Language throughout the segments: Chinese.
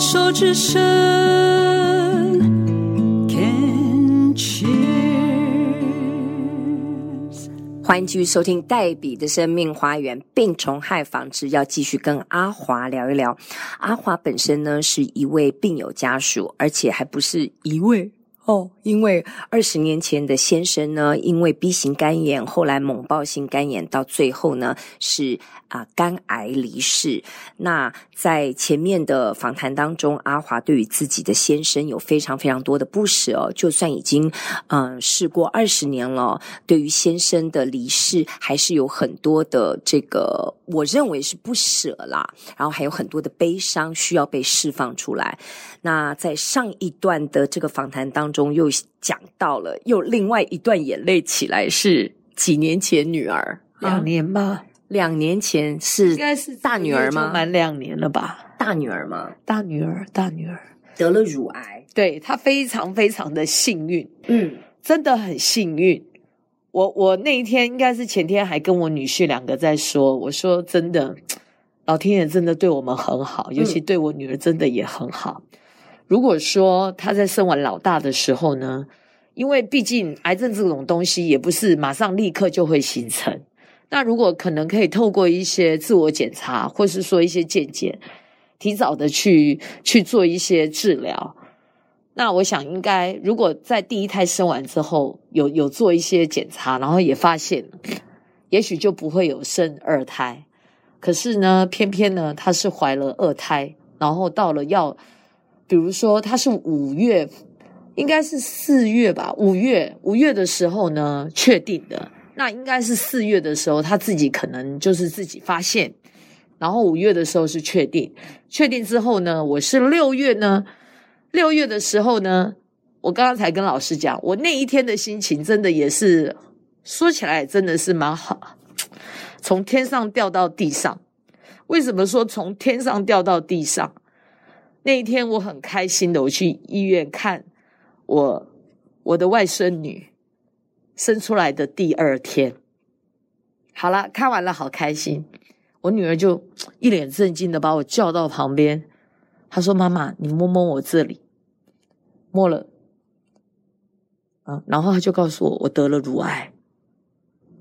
手之声，Can cheers。欢迎继续收听黛比的生命花园，病虫害防治，要继续跟阿华聊一聊。阿华本身呢是一位病友家属，而且还不是一位。哦，因为二十年前的先生呢，因为 B 型肝炎，后来猛爆性肝炎，到最后呢是啊、肝癌离世。那在前面的访谈当中，阿华对于自己的先生有非常非常多的不舍哦，就算已经嗯、呃、事过二十年了，对于先生的离世还是有很多的这个我认为是不舍啦，然后还有很多的悲伤需要被释放出来。那在上一段的这个访谈当中，又讲到了又另外一段眼泪起来，是几年前女儿两年吧？啊、两年前是应该是大女儿吗？满两年了吧？大女儿吗？大女儿，大女儿得了乳癌，对，她非常非常的幸运，嗯，真的很幸运。我我那一天应该是前天还跟我女婿两个在说，我说真的，老天爷真的对我们很好，尤其对我女儿真的也很好。嗯如果说他在生完老大的时候呢，因为毕竟癌症这种东西也不是马上立刻就会形成，那如果可能可以透过一些自我检查，或是说一些健检，提早的去去做一些治疗，那我想应该如果在第一胎生完之后有有做一些检查，然后也发现，也许就不会有生二胎。可是呢，偏偏呢，她是怀了二胎，然后到了要。比如说，他是五月，应该是四月吧？五月五月的时候呢，确定的。那应该是四月的时候，他自己可能就是自己发现。然后五月的时候是确定，确定之后呢，我是六月呢，六月的时候呢，我刚刚才跟老师讲，我那一天的心情真的也是，说起来真的是蛮好，从天上掉到地上。为什么说从天上掉到地上？那一天我很开心的，我去医院看我我的外孙女生出来的第二天。好了，看完了，好开心。我女儿就一脸震惊的把我叫到旁边，她说：“妈妈，你摸摸我这里。”摸了，啊，然后她就告诉我，我得了乳癌。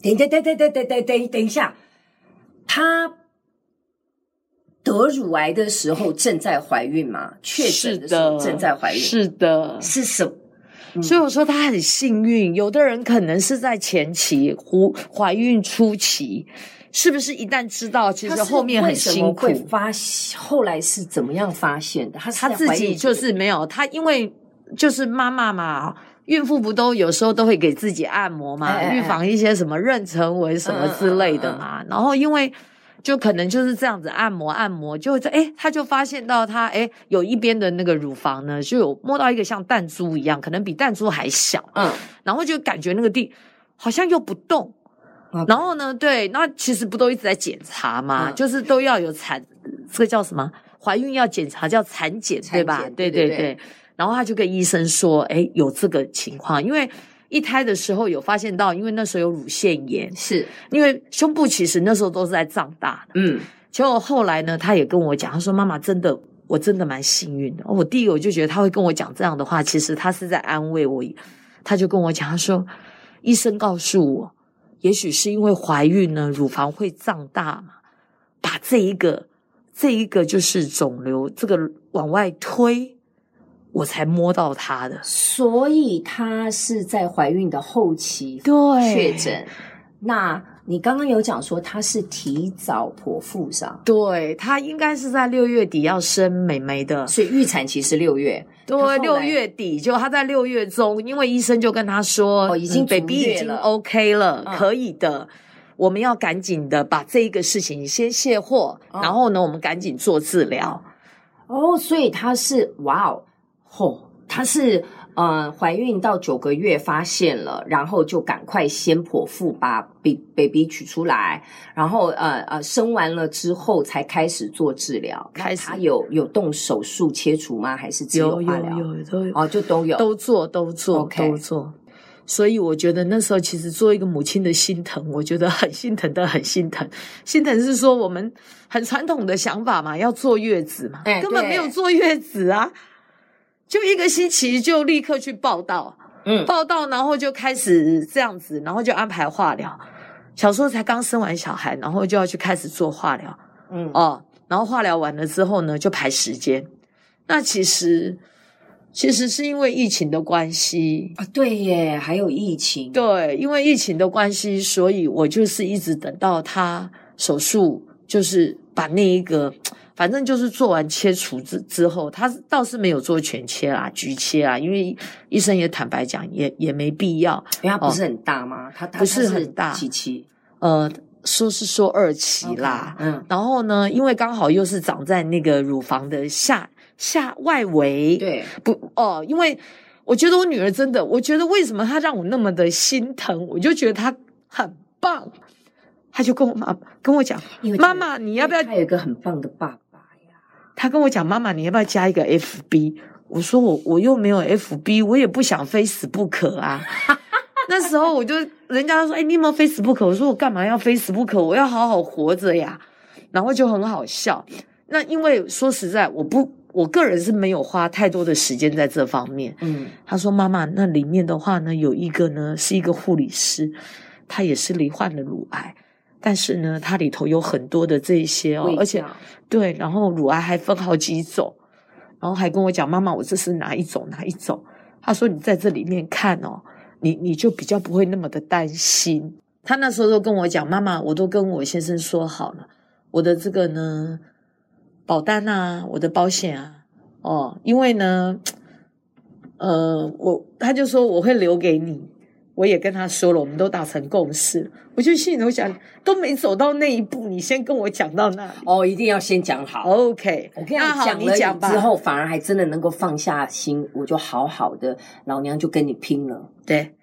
等等等等等等等等一下，她。得乳癌的时候正在怀孕吗？确诊的时候正在怀孕，是的，是什么？嗯、所以我说她很幸运。有的人可能是在前期怀怀孕初期，是不是一旦知道，其实后面很辛苦。发后来是怎么样发现的？她她自己就是没有，她因为就是妈妈嘛，孕妇不都有时候都会给自己按摩嘛，哎哎哎预防一些什么妊娠纹什么之类的嘛。嗯嗯嗯嗯然后因为。就可能就是这样子按摩按摩，就在诶他就发现到他诶有一边的那个乳房呢，就有摸到一个像弹珠一样，可能比弹珠还小，嗯，然后就感觉那个地好像又不动然后呢，对，那其实不都一直在检查吗？嗯、就是都要有产，这个叫什么？怀孕要检查叫产检，对吧？对对对，对。然后他就跟医生说，哎有这个情况，因为。一胎的时候有发现到，因为那时候有乳腺炎，是因为胸部其实那时候都是在胀大的。嗯，结果后来呢，他也跟我讲，他说：“妈妈，真的，我真的蛮幸运的。”我第一个我就觉得他会跟我讲这样的话，其实他是在安慰我。他就跟我讲，他说：“医生告诉我，也许是因为怀孕呢，乳房会胀大嘛，把这一个这一个就是肿瘤，这个往外推。”我才摸到她的，所以她是在怀孕的后期对。确诊。那你刚刚有讲说她是提早剖腹上，对，她应该是在六月底要生妹妹的，所以预产期是六月，对，六月底就她在六月中，因为医生就跟她说，哦，已经 baby 已经 OK 了，嗯，可以的，我们要赶紧的把这一个事情先卸货，嗯，然后呢，我们赶紧做治疗。哦，所以她是哇哦。哦，她是呃怀孕到九个月发现了，然后就赶快先剖腹把 baby 取出来，然后呃呃生完了之后才开始做治疗。开始她有有动手术切除吗？还是只有化疗？有有有都有哦，就都有都做都做.都做。所以我觉得那时候其实做一个母亲的心疼，我觉得很心疼的，很心疼。心疼是说我们很传统的想法嘛，要坐月子嘛，哎、根本没有坐月子啊，就一个星期就立刻去报到，嗯，报到然后就开始这样子，然后就安排化疗。小时候才刚生完小孩，然后就要去开始做化疗，嗯哦，然后化疗完了之后呢，就排时间。那其实。其实是因为疫情的关系啊，对耶，还有疫情。对，因为疫情的关系，所以我就是一直等到他手术，就是把那一个，反正就是做完切除之之后，他倒是没有做全切啦，局切啊，因为医生也坦白讲，也也没必要，因为他不是很大吗？哦、他他不是很大，几期？呃，说是说二期啦，okay, 嗯，然后呢，因为刚好又是长在那个乳房的下。下外围，对，不哦，因为我觉得我女儿真的，我觉得为什么她让我那么的心疼，我就觉得她很棒，她就跟我妈跟我讲，妈妈你要不要？她有一个很棒的爸爸呀。她跟我讲，妈妈你要不要加一个 FB？我说我我又没有 FB，我也不想非死不可啊。那时候我就人家说，哎，你有没有非死不可？我说我干嘛要非死不可？我要好好活着呀。然后就很好笑。那因为说实在，我不。我个人是没有花太多的时间在这方面。嗯，他说：“妈妈，那里面的话呢，有一个呢是一个护理师，他也是罹患了乳癌，但是呢，它里头有很多的这些哦，而且对，然后乳癌还分好几种，然后还跟我讲，妈妈，我这是哪一种哪一种？他说你在这里面看哦，你你就比较不会那么的担心。他那时候都跟我讲，妈妈，我都跟我先生说好了，我的这个呢。”保单啊，我的保险啊，哦，因为呢，呃，我他就说我会留给你，我也跟他说了，我们都达成共识。我就心里头想，都没走到那一步，你先跟我讲到那里哦，一定要先讲好。OK，我跟你讲你讲吧，之后反而还真的能够放下心，我就好好的，老娘就跟你拼了。对，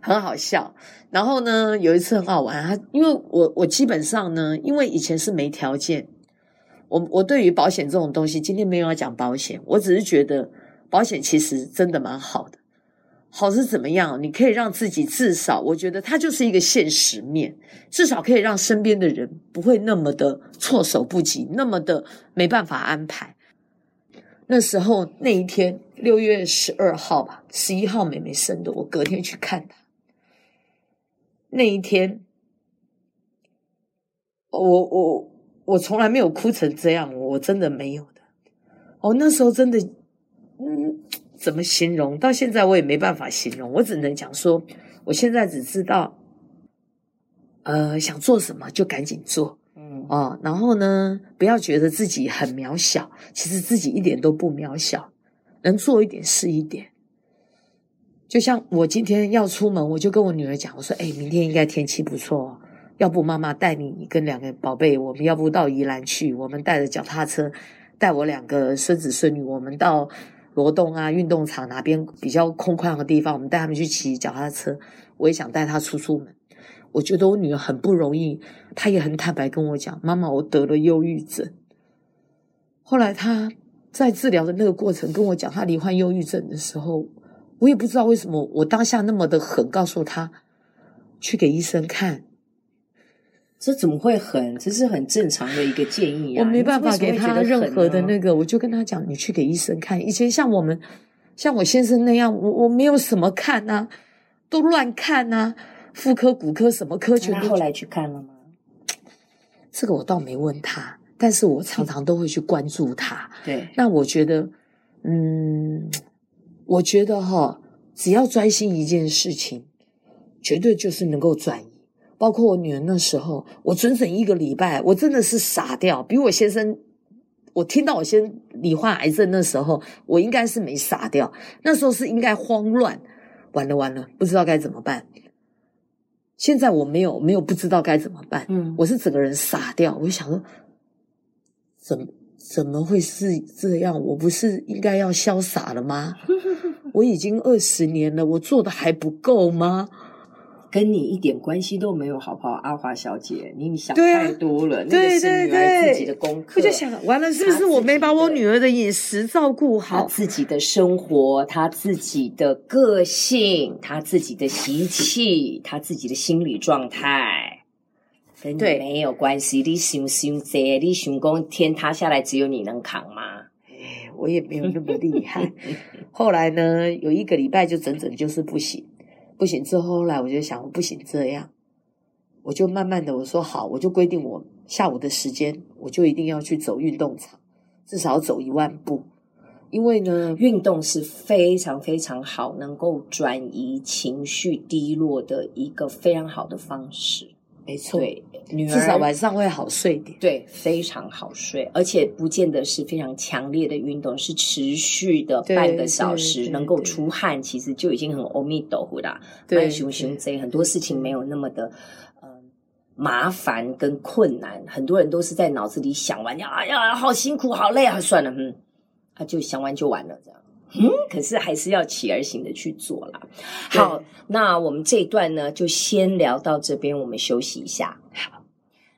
很好笑。然后呢，有一次很好玩，他因为我我基本上呢，因为以前是没条件。我我对于保险这种东西，今天没有要讲保险，我只是觉得保险其实真的蛮好的。好是怎么样？你可以让自己至少，我觉得它就是一个现实面，至少可以让身边的人不会那么的措手不及，那么的没办法安排。那时候那一天，六月十二号吧，十一号妹妹生的，我隔天去看她。那一天，我我。我从来没有哭成这样，我真的没有的。哦，那时候真的，嗯，怎么形容？到现在我也没办法形容，我只能讲说，我现在只知道，呃，想做什么就赶紧做，嗯，哦，然后呢，不要觉得自己很渺小，其实自己一点都不渺小，能做一点是一点。就像我今天要出门，我就跟我女儿讲，我说，哎，明天应该天气不错哦。要不妈妈带你跟两个宝贝，我们要不到宜兰去？我们带着脚踏车，带我两个孙子孙女，我们到罗东啊运动场哪边比较空旷的地方，我们带他们去骑脚踏车。我也想带她出出门。我觉得我女儿很不容易，她也很坦白跟我讲：“妈妈，我得了忧郁症。”后来她在治疗的那个过程跟我讲她罹患忧郁症的时候，我也不知道为什么，我当下那么的狠，告诉她去给医生看。这怎么会狠？这是很正常的一个建议啊！我没办法给他任何的那个，我就跟他讲：“你去给医生看。”以前像我们，像我先生那样，我我没有什么看啊，都乱看啊，妇科、骨科什么科全都。他后来去看了吗？这个我倒没问他，但是我常常都会去关注他。对，那我觉得，嗯，我觉得哈，只要专心一件事情，绝对就是能够转移。包括我女儿那时候，我整整一个礼拜，我真的是傻掉。比我先生，我听到我先罹患癌症那时候，我应该是没傻掉。那时候是应该慌乱，完了完了，不知道该怎么办。现在我没有没有不知道该怎么办，嗯，我是整个人傻掉。我就想说，怎怎么会是这样？我不是应该要潇洒了吗？我已经二十年了，我做的还不够吗？跟你一点关系都没有，好不好？阿华小姐，你想太多了。对那个是女儿自己的功课。我就想，完了，是不是我没把我女儿的饮食照顾好？她自己的生活，她自己的个性，她自己的习气，她自己的心理状态，跟你没有关系。你想想这，你想讲天塌下来只有你能扛吗？哎，我也没有那么厉害。后来呢，有一个礼拜就整整就是不行。不行，之后后来我就想，我不行这样，我就慢慢的我说好，我就规定我下午的时间，我就一定要去走运动场，至少走一万步，因为呢，运动是非常非常好，能够转移情绪低落的一个非常好的方式。没错，对，女儿至少晚上会好睡点。对，非常好睡，而且不见得是非常强烈的运动，是持续的半个小时，能够出汗，其实就已经很阿弥陀佛啦。对，熊熊贼，很多事情没有那么的呃麻烦跟困难，很多人都是在脑子里想完，呀呀，好辛苦，好累啊，算了，嗯，他就想完就完了，这样。嗯，可是还是要起而行的去做啦。好，那我们这一段呢，就先聊到这边，我们休息一下。好。